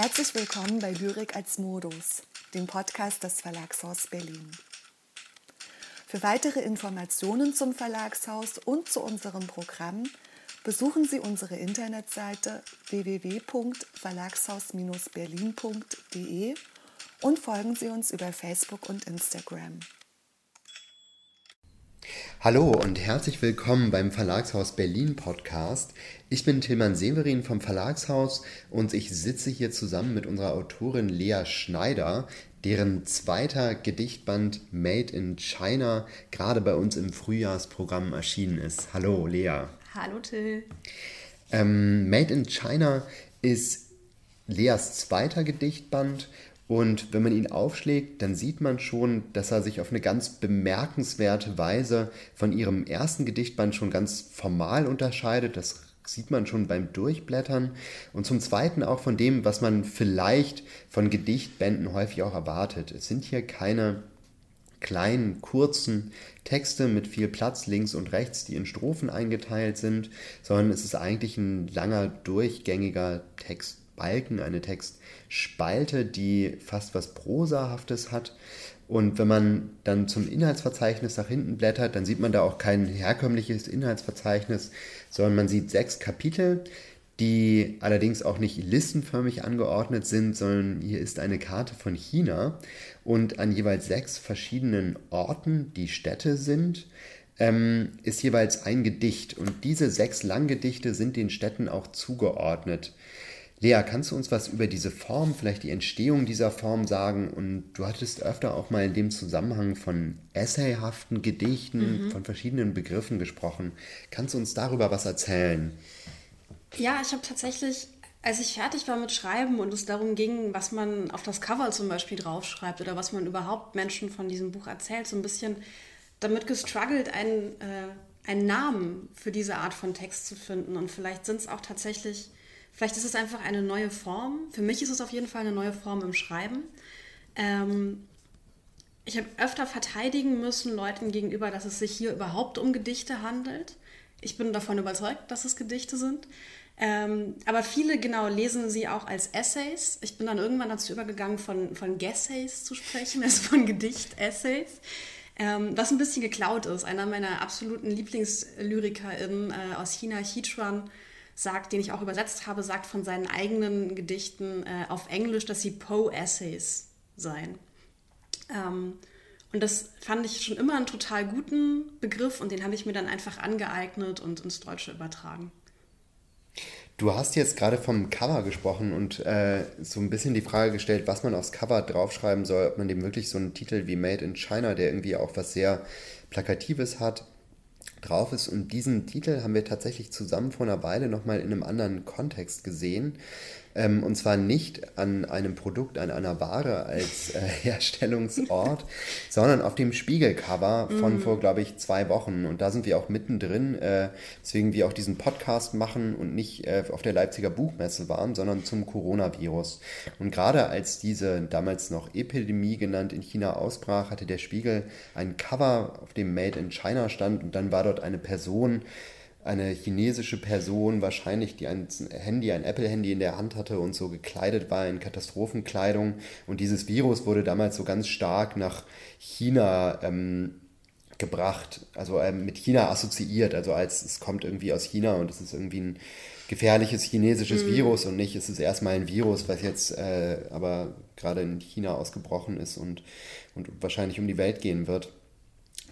Herzlich willkommen bei Lyrik als Modus, dem Podcast des Verlagshaus Berlin. Für weitere Informationen zum Verlagshaus und zu unserem Programm besuchen Sie unsere Internetseite www.verlagshaus-berlin.de und folgen Sie uns über Facebook und Instagram. Hallo und herzlich willkommen beim Verlagshaus Berlin Podcast. Ich bin Tilman Severin vom Verlagshaus und ich sitze hier zusammen mit unserer Autorin Lea Schneider, deren zweiter Gedichtband Made in China gerade bei uns im Frühjahrsprogramm erschienen ist. Hallo Lea. Hallo Till. Ähm, Made in China ist Leas zweiter Gedichtband und wenn man ihn aufschlägt, dann sieht man schon, dass er sich auf eine ganz bemerkenswerte Weise von ihrem ersten Gedichtband schon ganz formal unterscheidet. Das sieht man schon beim Durchblättern. Und zum Zweiten auch von dem, was man vielleicht von Gedichtbänden häufig auch erwartet. Es sind hier keine kleinen, kurzen Texte mit viel Platz links und rechts, die in Strophen eingeteilt sind, sondern es ist eigentlich ein langer, durchgängiger Text. Balken, eine Textspalte, die fast was Prosahaftes hat. Und wenn man dann zum Inhaltsverzeichnis nach hinten blättert, dann sieht man da auch kein herkömmliches Inhaltsverzeichnis, sondern man sieht sechs Kapitel, die allerdings auch nicht listenförmig angeordnet sind, sondern hier ist eine Karte von China und an jeweils sechs verschiedenen Orten, die Städte sind, ähm, ist jeweils ein Gedicht. Und diese sechs Langgedichte sind den Städten auch zugeordnet. Lea, kannst du uns was über diese Form, vielleicht die Entstehung dieser Form sagen? Und du hattest öfter auch mal in dem Zusammenhang von essayhaften Gedichten, mhm. von verschiedenen Begriffen gesprochen. Kannst du uns darüber was erzählen? Ja, ich habe tatsächlich, als ich fertig war mit Schreiben und es darum ging, was man auf das Cover zum Beispiel draufschreibt oder was man überhaupt Menschen von diesem Buch erzählt, so ein bisschen damit gestruggelt, einen, äh, einen Namen für diese Art von Text zu finden. Und vielleicht sind es auch tatsächlich Vielleicht ist es einfach eine neue Form. Für mich ist es auf jeden Fall eine neue Form im Schreiben. Ähm, ich habe öfter verteidigen müssen Leuten gegenüber, dass es sich hier überhaupt um Gedichte handelt. Ich bin davon überzeugt, dass es Gedichte sind. Ähm, aber viele genau lesen sie auch als Essays. Ich bin dann irgendwann dazu übergegangen, von, von Gessays zu sprechen, also von Gedicht-Essays. Ähm, was ein bisschen geklaut ist. Einer meiner absoluten LieblingslyrikerInnen äh, aus China, Hichuan, sagt, den ich auch übersetzt habe, sagt von seinen eigenen Gedichten äh, auf Englisch, dass sie Poe-Essays seien. Ähm, und das fand ich schon immer einen total guten Begriff und den habe ich mir dann einfach angeeignet und ins Deutsche übertragen. Du hast jetzt gerade vom Cover gesprochen und äh, so ein bisschen die Frage gestellt, was man aufs Cover draufschreiben soll, ob man dem wirklich so einen Titel wie Made in China, der irgendwie auch was sehr Plakatives hat, drauf ist. Und diesen Titel haben wir tatsächlich zusammen vor einer Weile nochmal in einem anderen Kontext gesehen. Ähm, und zwar nicht an einem Produkt, an einer Ware als äh, Herstellungsort, sondern auf dem Spiegelcover von mm. vor, glaube ich, zwei Wochen. Und da sind wir auch mittendrin, äh, deswegen wir auch diesen Podcast machen und nicht äh, auf der Leipziger Buchmesse waren, sondern zum Coronavirus. Und gerade als diese damals noch Epidemie genannt in China ausbrach, hatte der Spiegel ein Cover, auf dem Made in China stand und dann war dort eine Person, eine chinesische Person, wahrscheinlich, die ein Handy, ein Apple-Handy in der Hand hatte und so gekleidet war in Katastrophenkleidung. Und dieses Virus wurde damals so ganz stark nach China ähm, gebracht, also ähm, mit China assoziiert, also als es kommt irgendwie aus China und es ist irgendwie ein gefährliches chinesisches mhm. Virus und nicht, es ist erstmal ein Virus, was jetzt äh, aber gerade in China ausgebrochen ist und, und wahrscheinlich um die Welt gehen wird.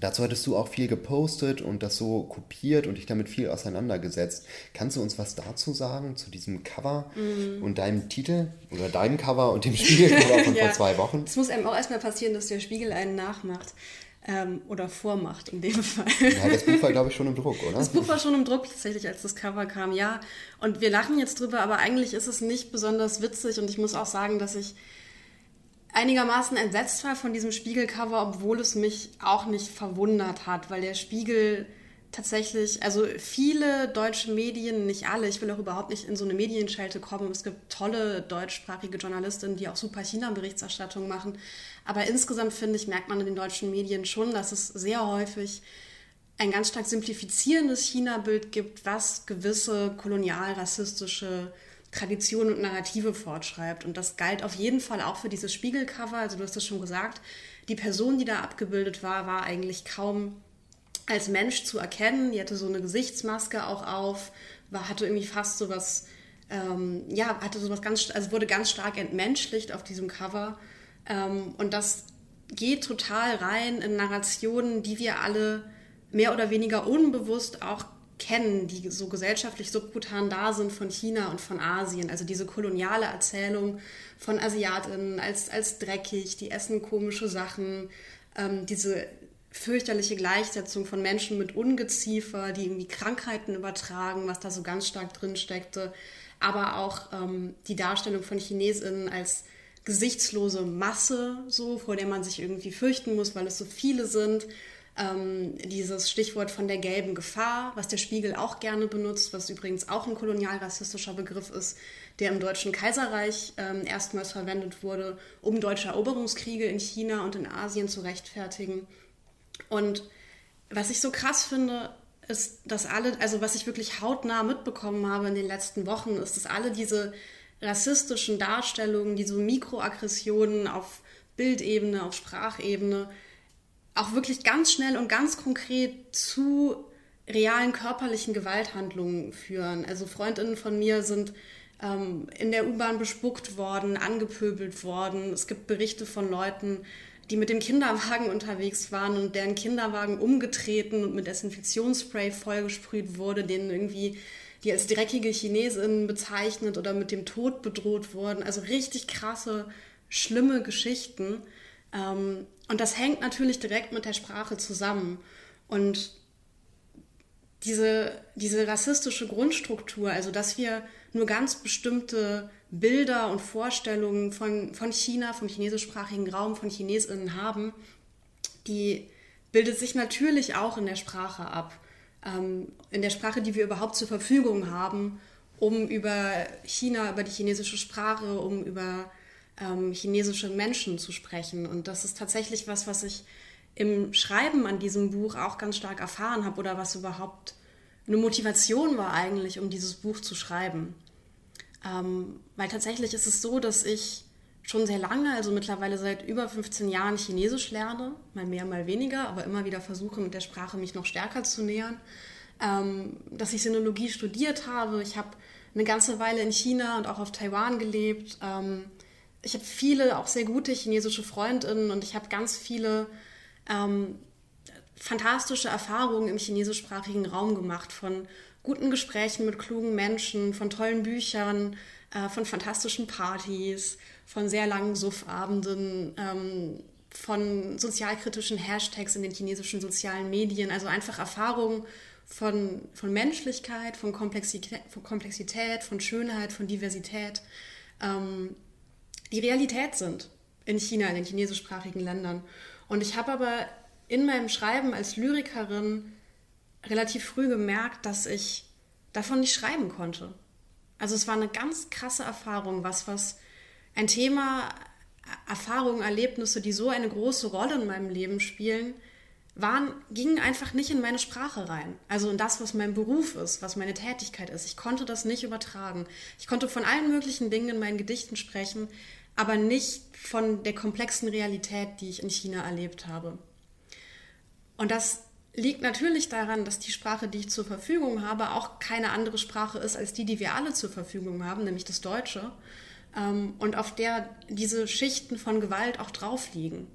Dazu hattest du auch viel gepostet und das so kopiert und dich damit viel auseinandergesetzt. Kannst du uns was dazu sagen, zu diesem Cover mm. und deinem Titel oder deinem Cover und dem Spiegelcover von ja. vor zwei Wochen? Es muss einem auch erstmal passieren, dass der Spiegel einen nachmacht. Ähm, oder vormacht in dem Fall. Ja, das Buch war, glaube ich, schon im Druck, oder? Das Buch war schon im Druck tatsächlich, als das Cover kam, ja. Und wir lachen jetzt drüber, aber eigentlich ist es nicht besonders witzig und ich muss auch sagen, dass ich einigermaßen entsetzt war von diesem Spiegelcover, obwohl es mich auch nicht verwundert hat, weil der Spiegel tatsächlich, also viele deutsche Medien, nicht alle, ich will auch überhaupt nicht in so eine Medienschelte kommen. Es gibt tolle deutschsprachige Journalistinnen, die auch super China-Berichterstattung machen. Aber insgesamt finde ich, merkt man in den deutschen Medien schon, dass es sehr häufig ein ganz stark simplifizierendes China-Bild gibt, was gewisse kolonial-rassistische Traditionen und Narrative fortschreibt. Und das galt auf jeden Fall auch für dieses Spiegelcover. Also du hast es schon gesagt, die Person, die da abgebildet war, war eigentlich kaum als Mensch zu erkennen. Die hatte so eine Gesichtsmaske auch auf, war, hatte irgendwie fast so was, ähm, ja, hatte sowas ganz, also wurde ganz stark entmenschlicht auf diesem Cover. Ähm, und das geht total rein in Narrationen, die wir alle mehr oder weniger unbewusst auch kennen, die so gesellschaftlich subkutan da sind von China und von Asien. Also diese koloniale Erzählung von Asiatinnen als, als dreckig, die essen komische Sachen, ähm, diese fürchterliche Gleichsetzung von Menschen mit Ungeziefer, die irgendwie Krankheiten übertragen, was da so ganz stark drin steckte, aber auch ähm, die Darstellung von Chinesinnen als gesichtslose Masse, so vor der man sich irgendwie fürchten muss, weil es so viele sind ähm, dieses Stichwort von der gelben Gefahr, was der Spiegel auch gerne benutzt, was übrigens auch ein kolonialrassistischer Begriff ist, der im Deutschen Kaiserreich ähm, erstmals verwendet wurde, um deutsche Eroberungskriege in China und in Asien zu rechtfertigen. Und was ich so krass finde, ist, dass alle, also was ich wirklich hautnah mitbekommen habe in den letzten Wochen, ist, dass alle diese rassistischen Darstellungen, diese Mikroaggressionen auf Bildebene, auf Sprachebene, auch wirklich ganz schnell und ganz konkret zu realen körperlichen Gewalthandlungen führen. Also Freundinnen von mir sind ähm, in der U-Bahn bespuckt worden, angepöbelt worden. Es gibt Berichte von Leuten, die mit dem Kinderwagen unterwegs waren und deren Kinderwagen umgetreten und mit Desinfektionsspray vollgesprüht wurde, denen irgendwie die als dreckige Chinesinnen bezeichnet oder mit dem Tod bedroht wurden. Also richtig krasse, schlimme Geschichten. Ähm, und das hängt natürlich direkt mit der Sprache zusammen. Und diese, diese rassistische Grundstruktur, also dass wir nur ganz bestimmte Bilder und Vorstellungen von, von China, vom chinesischsprachigen Raum, von Chinesinnen haben, die bildet sich natürlich auch in der Sprache ab. Ähm, in der Sprache, die wir überhaupt zur Verfügung haben, um über China, über die chinesische Sprache, um über ähm, chinesische Menschen zu sprechen. Und das ist tatsächlich was, was ich im Schreiben an diesem Buch auch ganz stark erfahren habe oder was überhaupt eine Motivation war eigentlich, um dieses Buch zu schreiben. Ähm, weil tatsächlich ist es so, dass ich schon sehr lange, also mittlerweile seit über 15 Jahren Chinesisch lerne, mal mehr, mal weniger, aber immer wieder versuche, mit der Sprache mich noch stärker zu nähern. Ähm, dass ich Sinologie studiert habe. Ich habe eine ganze Weile in China und auch auf Taiwan gelebt. Ähm, ich habe viele, auch sehr gute chinesische Freundinnen und ich habe ganz viele ähm, fantastische Erfahrungen im chinesischsprachigen Raum gemacht, von guten Gesprächen mit klugen Menschen, von tollen Büchern, äh, von fantastischen Partys, von sehr langen Suffabenden, ähm, von sozialkritischen Hashtags in den chinesischen sozialen Medien, also einfach Erfahrungen von, von Menschlichkeit, von Komplexität, von Komplexität, von Schönheit, von Diversität. Ähm, die Realität sind in China, in den chinesischsprachigen Ländern. Und ich habe aber in meinem Schreiben als Lyrikerin relativ früh gemerkt, dass ich davon nicht schreiben konnte. Also es war eine ganz krasse Erfahrung, was, was ein Thema, Erfahrungen, Erlebnisse, die so eine große Rolle in meinem Leben spielen, waren, gingen einfach nicht in meine Sprache rein. Also in das, was mein Beruf ist, was meine Tätigkeit ist. Ich konnte das nicht übertragen. Ich konnte von allen möglichen Dingen in meinen Gedichten sprechen, aber nicht von der komplexen Realität, die ich in China erlebt habe. Und das liegt natürlich daran, dass die Sprache, die ich zur Verfügung habe, auch keine andere Sprache ist als die, die wir alle zur Verfügung haben, nämlich das Deutsche. Ähm, und auf der diese Schichten von Gewalt auch drauf liegen.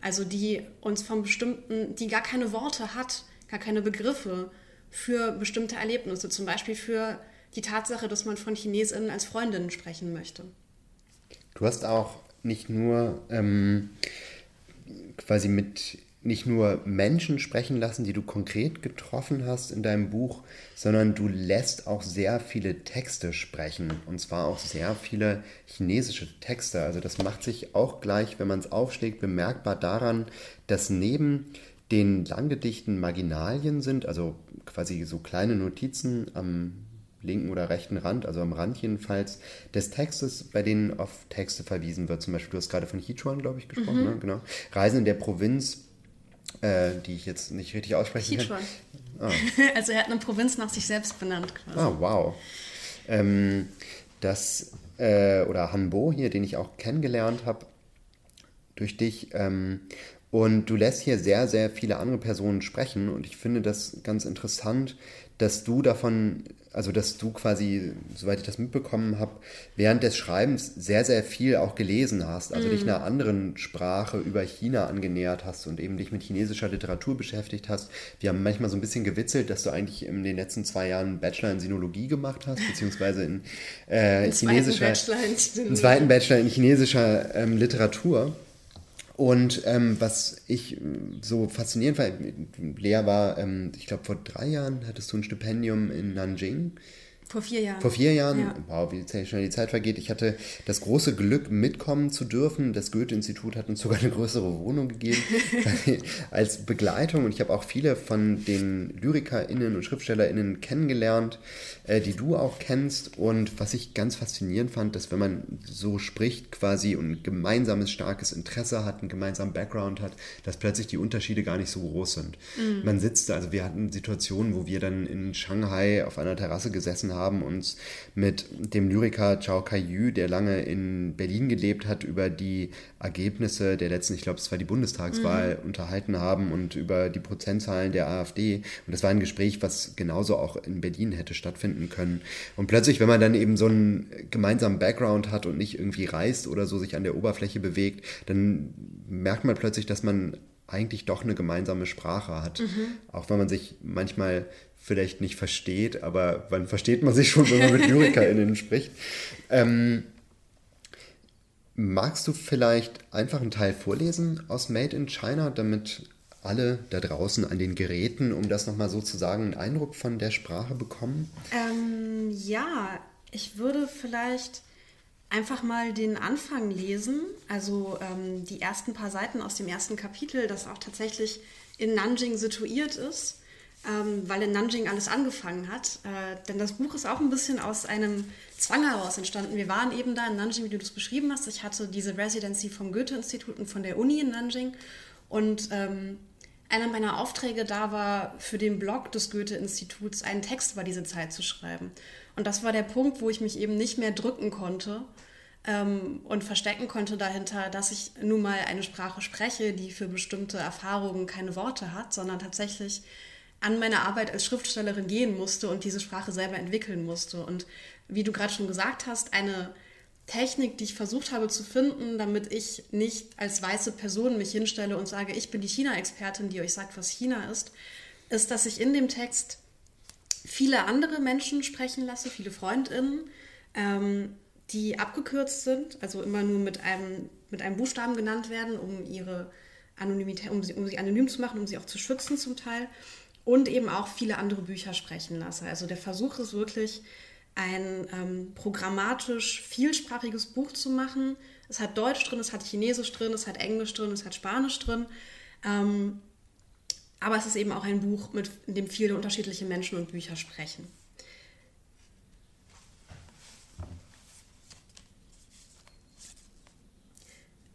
Also die uns von bestimmten, die gar keine Worte hat, gar keine Begriffe für bestimmte Erlebnisse, zum Beispiel für die Tatsache, dass man von Chinesinnen als Freundinnen sprechen möchte. Du hast auch nicht nur ähm, quasi mit nicht nur Menschen sprechen lassen, die du konkret getroffen hast in deinem Buch, sondern du lässt auch sehr viele Texte sprechen. Und zwar auch sehr viele chinesische Texte. Also das macht sich auch gleich, wenn man es aufschlägt, bemerkbar daran, dass neben den Langgedichten Marginalien sind, also quasi so kleine Notizen am linken oder rechten Rand, also am Rand jedenfalls, des Textes, bei denen auf Texte verwiesen wird. Zum Beispiel, du hast gerade von Hichuan, glaube ich, gesprochen, mhm. ne? genau. Reisen in der Provinz, äh, die ich jetzt nicht richtig aussprechen Hichuan. kann. Oh. Also er hat eine Provinz nach sich selbst benannt quasi. Ah, wow. Ähm, dass, äh, oder Hanbo hier, den ich auch kennengelernt habe durch dich, ähm, und du lässt hier sehr, sehr viele andere Personen sprechen und ich finde das ganz interessant, dass du davon, also dass du quasi, soweit ich das mitbekommen habe, während des Schreibens sehr, sehr viel auch gelesen hast, also mm. dich einer anderen Sprache über China angenähert hast und eben dich mit chinesischer Literatur beschäftigt hast. Wir haben manchmal so ein bisschen gewitzelt, dass du eigentlich in den letzten zwei Jahren einen Bachelor in Sinologie gemacht hast, beziehungsweise in äh, chinesischer, einen zweiten Bachelor in chinesischer ähm, Literatur. Und ähm, was ich so faszinierend fand, Lea war, ähm, ich glaube, vor drei Jahren hattest du ein Stipendium in Nanjing. Vor vier Jahren. Vor vier Jahren, ja. wow, wie schnell die Zeit vergeht. Ich hatte das große Glück, mitkommen zu dürfen. Das Goethe-Institut hat uns sogar eine größere Wohnung gegeben als Begleitung. Und ich habe auch viele von den LyrikerInnen und SchriftstellerInnen kennengelernt, äh, die du auch kennst. Und was ich ganz faszinierend fand, dass wenn man so spricht quasi und ein gemeinsames starkes Interesse hat, einen gemeinsamen Background hat, dass plötzlich die Unterschiede gar nicht so groß sind. Mhm. Man sitzt, also wir hatten Situationen, wo wir dann in Shanghai auf einer Terrasse gesessen haben haben uns mit dem Lyriker Chao Kai-yu, der lange in Berlin gelebt hat, über die Ergebnisse der letzten, ich glaube, es war die Bundestagswahl, mhm. unterhalten haben und über die Prozentzahlen der AfD. Und das war ein Gespräch, was genauso auch in Berlin hätte stattfinden können. Und plötzlich, wenn man dann eben so einen gemeinsamen Background hat und nicht irgendwie reist oder so sich an der Oberfläche bewegt, dann merkt man plötzlich, dass man eigentlich doch eine gemeinsame Sprache hat. Mhm. Auch wenn man sich manchmal vielleicht nicht versteht, aber wann versteht man sich schon, wenn man mit LyrikerInnen spricht? Ähm, magst du vielleicht einfach einen Teil vorlesen aus Made in China, damit alle da draußen an den Geräten, um das nochmal so zu sagen, einen Eindruck von der Sprache bekommen? Ähm, ja, ich würde vielleicht einfach mal den Anfang lesen, also ähm, die ersten paar Seiten aus dem ersten Kapitel, das auch tatsächlich in Nanjing situiert ist ähm, weil in Nanjing alles angefangen hat. Äh, denn das Buch ist auch ein bisschen aus einem Zwang heraus entstanden. Wir waren eben da in Nanjing, wie du das beschrieben hast. Ich hatte diese Residency vom Goethe-Institut und von der Uni in Nanjing. Und ähm, einer meiner Aufträge da war, für den Blog des Goethe-Instituts einen Text über diese Zeit zu schreiben. Und das war der Punkt, wo ich mich eben nicht mehr drücken konnte ähm, und verstecken konnte dahinter, dass ich nun mal eine Sprache spreche, die für bestimmte Erfahrungen keine Worte hat, sondern tatsächlich an meine Arbeit als Schriftstellerin gehen musste und diese Sprache selber entwickeln musste. Und wie du gerade schon gesagt hast, eine Technik, die ich versucht habe zu finden, damit ich nicht als weiße Person mich hinstelle und sage, ich bin die China-Expertin, die euch sagt, was China ist, ist, dass ich in dem Text viele andere Menschen sprechen lasse, viele Freundinnen, ähm, die abgekürzt sind, also immer nur mit einem, mit einem Buchstaben genannt werden, um ihre Anonymität, um sie, um sie anonym zu machen, um sie auch zu schützen zum Teil und eben auch viele andere Bücher sprechen lasse. Also der Versuch ist wirklich, ein ähm, programmatisch vielsprachiges Buch zu machen. Es hat Deutsch drin, es hat Chinesisch drin, es hat Englisch drin, es hat Spanisch drin. Ähm, aber es ist eben auch ein Buch, mit dem viele unterschiedliche Menschen und Bücher sprechen.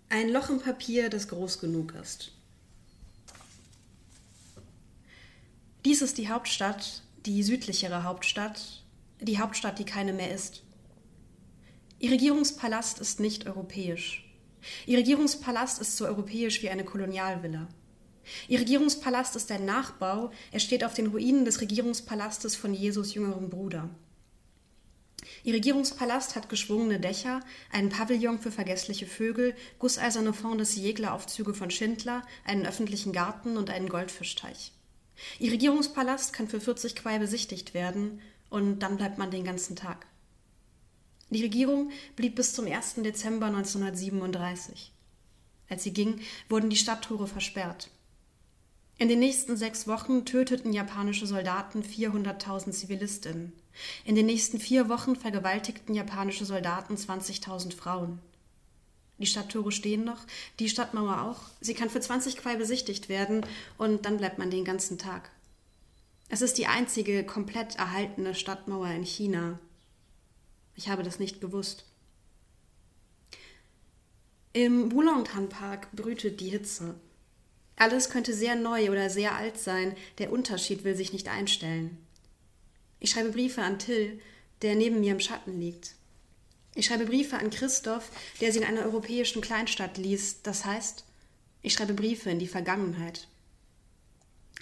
Ein Loch im Papier, das groß genug ist. Dies ist die Hauptstadt, die südlichere Hauptstadt, die Hauptstadt, die keine mehr ist. Ihr Regierungspalast ist nicht europäisch. Ihr Regierungspalast ist so europäisch wie eine Kolonialvilla. Ihr Regierungspalast ist ein Nachbau, er steht auf den Ruinen des Regierungspalastes von Jesus jüngerem Bruder. Ihr Regierungspalast hat geschwungene Dächer, einen Pavillon für vergessliche Vögel, gusseiserne Fond de Siècle-Aufzüge von Schindler, einen öffentlichen Garten und einen Goldfischteich. Ihr Regierungspalast kann für 40 Quai besichtigt werden und dann bleibt man den ganzen Tag. Die Regierung blieb bis zum 1. Dezember 1937. Als sie ging, wurden die Stadttore versperrt. In den nächsten sechs Wochen töteten japanische Soldaten 400.000 Zivilistinnen. In den nächsten vier Wochen vergewaltigten japanische Soldaten 20.000 Frauen. Die Stadttore stehen noch, die Stadtmauer auch. Sie kann für 20 Quai besichtigt werden und dann bleibt man den ganzen Tag. Es ist die einzige komplett erhaltene Stadtmauer in China. Ich habe das nicht gewusst. Im Wulongtan Park brütet die Hitze. Alles könnte sehr neu oder sehr alt sein, der Unterschied will sich nicht einstellen. Ich schreibe Briefe an Till, der neben mir im Schatten liegt. Ich schreibe Briefe an Christoph, der sie in einer europäischen Kleinstadt liest. Das heißt, ich schreibe Briefe in die Vergangenheit.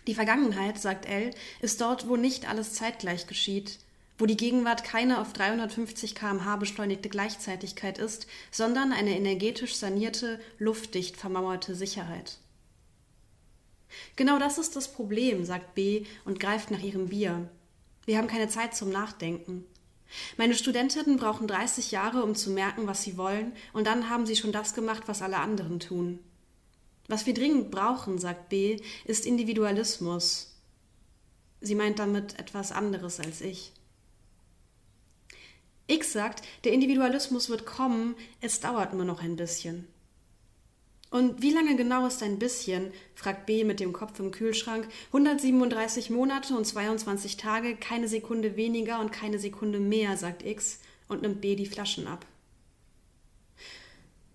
Die Vergangenheit, sagt Elle, ist dort, wo nicht alles zeitgleich geschieht, wo die Gegenwart keine auf 350 km/h beschleunigte Gleichzeitigkeit ist, sondern eine energetisch sanierte, luftdicht vermauerte Sicherheit. Genau das ist das Problem, sagt B und greift nach ihrem Bier. Wir haben keine Zeit zum Nachdenken. Meine Studentinnen brauchen 30 Jahre, um zu merken, was sie wollen, und dann haben sie schon das gemacht, was alle anderen tun. Was wir dringend brauchen, sagt B, ist Individualismus. Sie meint damit etwas anderes als ich. X sagt, der Individualismus wird kommen, es dauert nur noch ein bisschen. Und wie lange genau ist ein bisschen? fragt B mit dem Kopf im Kühlschrank. 137 Monate und 22 Tage, keine Sekunde weniger und keine Sekunde mehr, sagt X und nimmt B die Flaschen ab.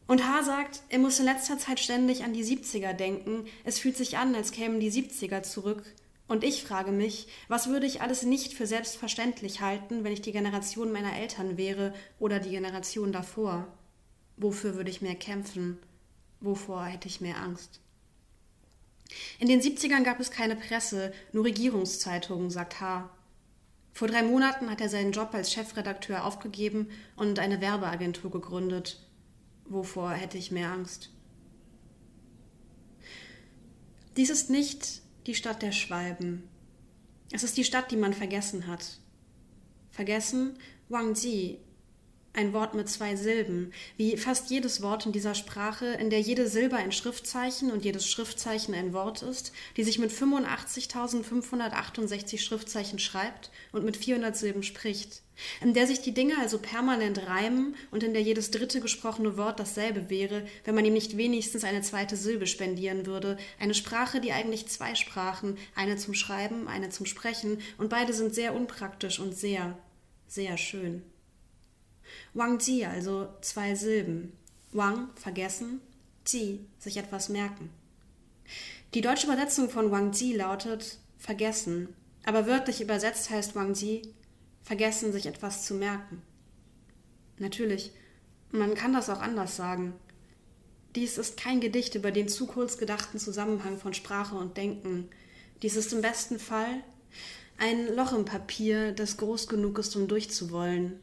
Und H sagt, er muss in letzter Zeit ständig an die 70er denken. Es fühlt sich an, als kämen die 70er zurück. Und ich frage mich, was würde ich alles nicht für selbstverständlich halten, wenn ich die Generation meiner Eltern wäre oder die Generation davor? Wofür würde ich mehr kämpfen? Wovor hätte ich mehr Angst? In den 70ern gab es keine Presse, nur Regierungszeitungen, sagt H. Vor drei Monaten hat er seinen Job als Chefredakteur aufgegeben und eine Werbeagentur gegründet. Wovor hätte ich mehr Angst? Dies ist nicht die Stadt der Schwalben. Es ist die Stadt, die man vergessen hat. Vergessen Wangji, ein Wort mit zwei Silben, wie fast jedes Wort in dieser Sprache, in der jede Silbe ein Schriftzeichen und jedes Schriftzeichen ein Wort ist, die sich mit 85.568 Schriftzeichen schreibt und mit 400 Silben spricht, in der sich die Dinge also permanent reimen und in der jedes dritte gesprochene Wort dasselbe wäre, wenn man ihm nicht wenigstens eine zweite Silbe spendieren würde, eine Sprache, die eigentlich zwei Sprachen, eine zum Schreiben, eine zum Sprechen, und beide sind sehr unpraktisch und sehr, sehr schön. Wang Ji, also zwei Silben. Wang, vergessen, Ji, sich etwas merken. Die deutsche Übersetzung von Wang Ji lautet vergessen, aber wörtlich übersetzt heißt Wang Ji vergessen, sich etwas zu merken. Natürlich, man kann das auch anders sagen. Dies ist kein Gedicht über den zu kurz gedachten Zusammenhang von Sprache und Denken. Dies ist im besten Fall ein Loch im Papier, das groß genug ist, um durchzuwollen,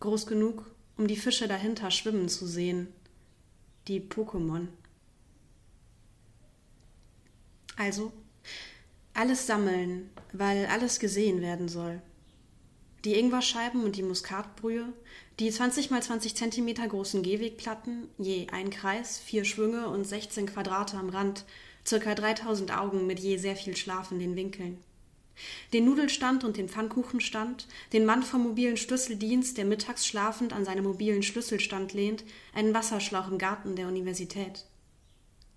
groß genug, um die Fische dahinter schwimmen zu sehen, die Pokémon. Also, alles sammeln, weil alles gesehen werden soll. Die Ingwerscheiben und die Muskatbrühe, die 20 mal 20 Zentimeter großen Gehwegplatten, je ein Kreis, vier Schwünge und 16 Quadrate am Rand, circa 3000 Augen mit je sehr viel Schlaf in den Winkeln. Den Nudelstand und den Pfannkuchenstand, den Mann vom mobilen Schlüsseldienst, der mittags schlafend an seinem mobilen Schlüsselstand lehnt, einen Wasserschlauch im Garten der Universität.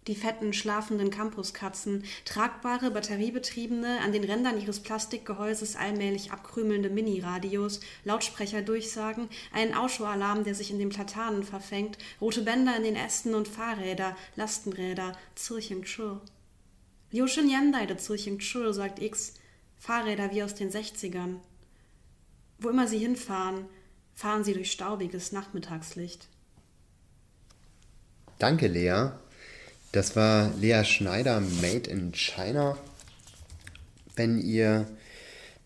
Die fetten, schlafenden Campuskatzen, tragbare, batteriebetriebene, an den Rändern ihres Plastikgehäuses allmählich abkrümelnde Miniradios, Lautsprecherdurchsagen, einen Ausschaualarm, der sich in den Platanen verfängt, rote Bänder in den Ästen und Fahrräder, Lastenräder, Zirching Chur. Liu Yandai de Zirching Chur, sagt X, Fahrräder wie aus den 60ern. Wo immer sie hinfahren, fahren sie durch staubiges Nachmittagslicht. Danke, Lea. Das war Lea Schneider, Made in China. Wenn ihr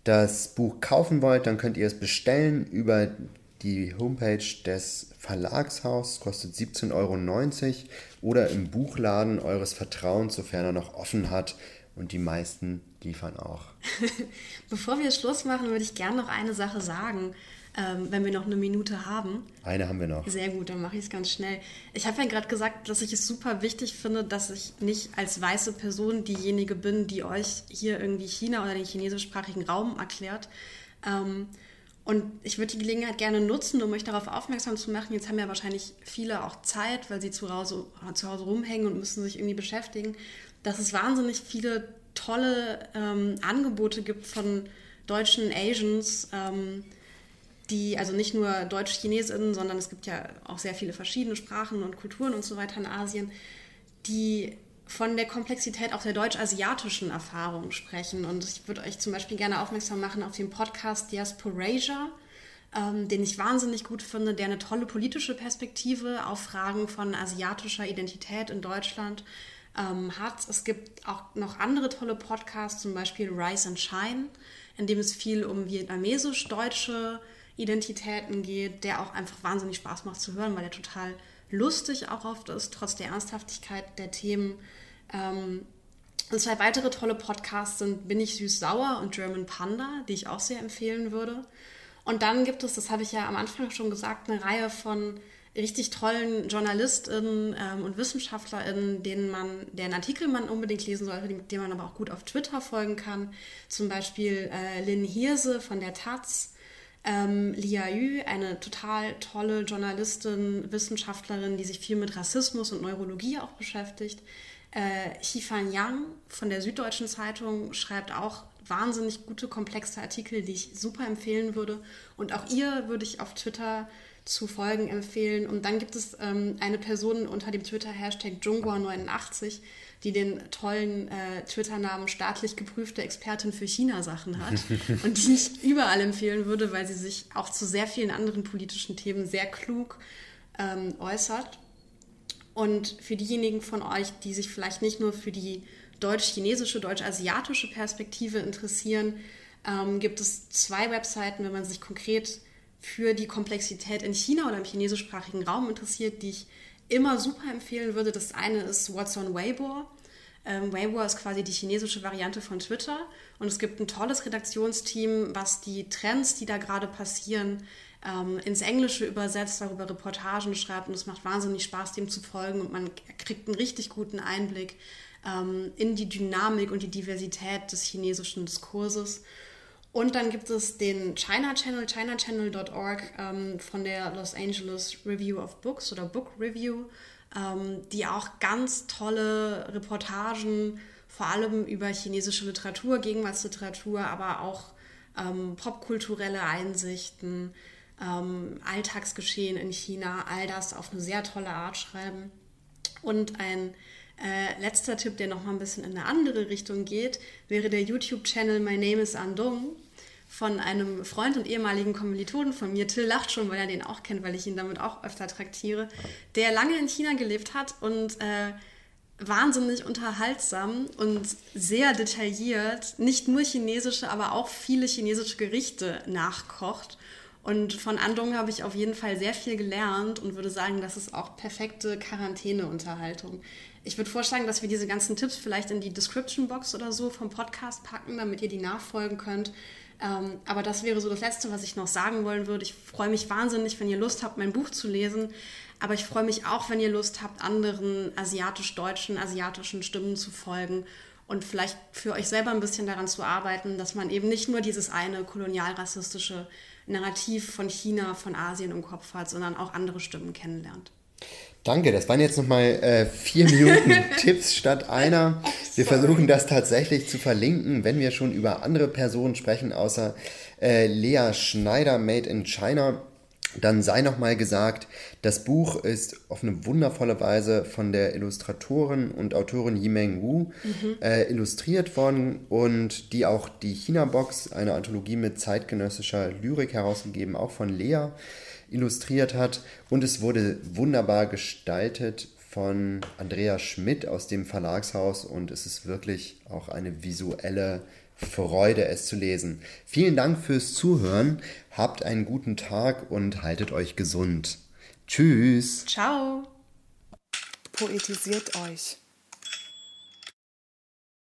das Buch kaufen wollt, dann könnt ihr es bestellen über die Homepage des Verlagshaus, kostet 17,90 Euro oder im Buchladen eures Vertrauens, sofern er noch offen hat. Und die meisten liefern auch. Bevor wir Schluss machen, würde ich gerne noch eine Sache sagen, ähm, wenn wir noch eine Minute haben. Eine haben wir noch. Sehr gut, dann mache ich es ganz schnell. Ich habe ja gerade gesagt, dass ich es super wichtig finde, dass ich nicht als weiße Person diejenige bin, die euch hier irgendwie China oder den chinesischsprachigen Raum erklärt. Ähm, und ich würde die Gelegenheit gerne nutzen, um euch darauf aufmerksam zu machen. Jetzt haben ja wahrscheinlich viele auch Zeit, weil sie zu Hause, zu Hause rumhängen und müssen sich irgendwie beschäftigen, dass es wahnsinnig viele tolle ähm, Angebote gibt von deutschen Asians, ähm, die, also nicht nur Deutsch-Chinesinnen, sondern es gibt ja auch sehr viele verschiedene Sprachen und Kulturen und so weiter in Asien, die von der Komplexität auch der deutsch-asiatischen Erfahrung sprechen. Und ich würde euch zum Beispiel gerne aufmerksam machen auf den Podcast Diasporasia. ähm, den ich wahnsinnig gut finde, der eine tolle politische Perspektive auf Fragen von asiatischer Identität in Deutschland ähm, hat. Es gibt auch noch andere tolle Podcasts, zum Beispiel Rise and Shine, in dem es viel um vietnamesisch-deutsche Identitäten geht, der auch einfach wahnsinnig Spaß macht zu hören, weil er total lustig auch oft ist, trotz der Ernsthaftigkeit der Themen. Ähm, und zwei weitere tolle Podcasts sind Bin ich süß-sauer und German Panda, die ich auch sehr empfehlen würde. Und dann gibt es, das habe ich ja am Anfang schon gesagt, eine Reihe von richtig tollen JournalistInnen ähm, und WissenschaftlerInnen, denen man, deren Artikel man unbedingt lesen sollte, dem man aber auch gut auf Twitter folgen kann. Zum Beispiel äh, Lynn Hirse von der Taz, ähm, Lia Yu, eine total tolle Journalistin, Wissenschaftlerin, die sich viel mit Rassismus und Neurologie auch beschäftigt. Äh, Xifan Yang von der Süddeutschen Zeitung schreibt auch wahnsinnig gute, komplexe Artikel, die ich super empfehlen würde. Und auch ihr würde ich auf Twitter zu folgen empfehlen. Und dann gibt es ähm, eine Person unter dem Twitter-Hashtag Jungwa89, die den tollen äh, Twitter-Namen staatlich geprüfte Expertin für China-Sachen hat und die ich überall empfehlen würde, weil sie sich auch zu sehr vielen anderen politischen Themen sehr klug ähm, äußert. Und für diejenigen von euch, die sich vielleicht nicht nur für die deutsch-chinesische, deutsch-asiatische Perspektive interessieren, ähm, gibt es zwei Webseiten, wenn man sich konkret für die Komplexität in China oder im chinesischsprachigen Raum interessiert, die ich immer super empfehlen würde. Das eine ist What's on Weibo. Ähm, Weibo ist quasi die chinesische Variante von Twitter und es gibt ein tolles Redaktionsteam, was die Trends, die da gerade passieren, ähm, ins Englische übersetzt, darüber Reportagen schreibt und es macht wahnsinnig Spaß, dem zu folgen und man kriegt einen richtig guten Einblick ähm, in die Dynamik und die Diversität des chinesischen Diskurses. Und dann gibt es den China Channel, chinachannel.org ähm, von der Los Angeles Review of Books oder Book Review, ähm, die auch ganz tolle Reportagen vor allem über chinesische Literatur, Gegenwartsliteratur, aber auch ähm, popkulturelle Einsichten, ähm, Alltagsgeschehen in China, all das auf eine sehr tolle Art schreiben. Und ein äh, letzter Tipp, der noch mal ein bisschen in eine andere Richtung geht, wäre der YouTube-Channel My Name is Andong von einem Freund und ehemaligen Kommilitonen von mir. Till lacht schon, weil er den auch kennt, weil ich ihn damit auch öfter traktiere, der lange in China gelebt hat und äh, wahnsinnig unterhaltsam und sehr detailliert nicht nur chinesische, aber auch viele chinesische Gerichte nachkocht. Und von Andong habe ich auf jeden Fall sehr viel gelernt und würde sagen, das ist auch perfekte Quarantäneunterhaltung. Ich würde vorschlagen, dass wir diese ganzen Tipps vielleicht in die Description Box oder so vom Podcast packen, damit ihr die nachfolgen könnt. Ähm, aber das wäre so das Letzte, was ich noch sagen wollen würde. Ich freue mich wahnsinnig, wenn ihr Lust habt, mein Buch zu lesen. Aber ich freue mich auch, wenn ihr Lust habt, anderen asiatisch-deutschen, asiatischen Stimmen zu folgen und vielleicht für euch selber ein bisschen daran zu arbeiten, dass man eben nicht nur dieses eine kolonialrassistische Narrativ von China, von Asien im Kopf hat, sondern auch andere Stimmen kennenlernt. Danke, das waren jetzt nochmal äh, vier Minuten Tipps statt einer. Wir versuchen das tatsächlich zu verlinken, wenn wir schon über andere Personen sprechen, außer äh, Lea Schneider, Made in China. Dann sei nochmal gesagt, das Buch ist auf eine wundervolle Weise von der Illustratorin und Autorin Yimeng Wu mhm. äh, illustriert worden und die auch die China-Box, eine Anthologie mit zeitgenössischer Lyrik herausgegeben, auch von Lea illustriert hat. Und es wurde wunderbar gestaltet von Andrea Schmidt aus dem Verlagshaus und es ist wirklich auch eine visuelle Freude, es zu lesen. Vielen Dank fürs Zuhören, habt einen guten Tag und haltet euch gesund. Tschüss. Ciao. Poetisiert euch.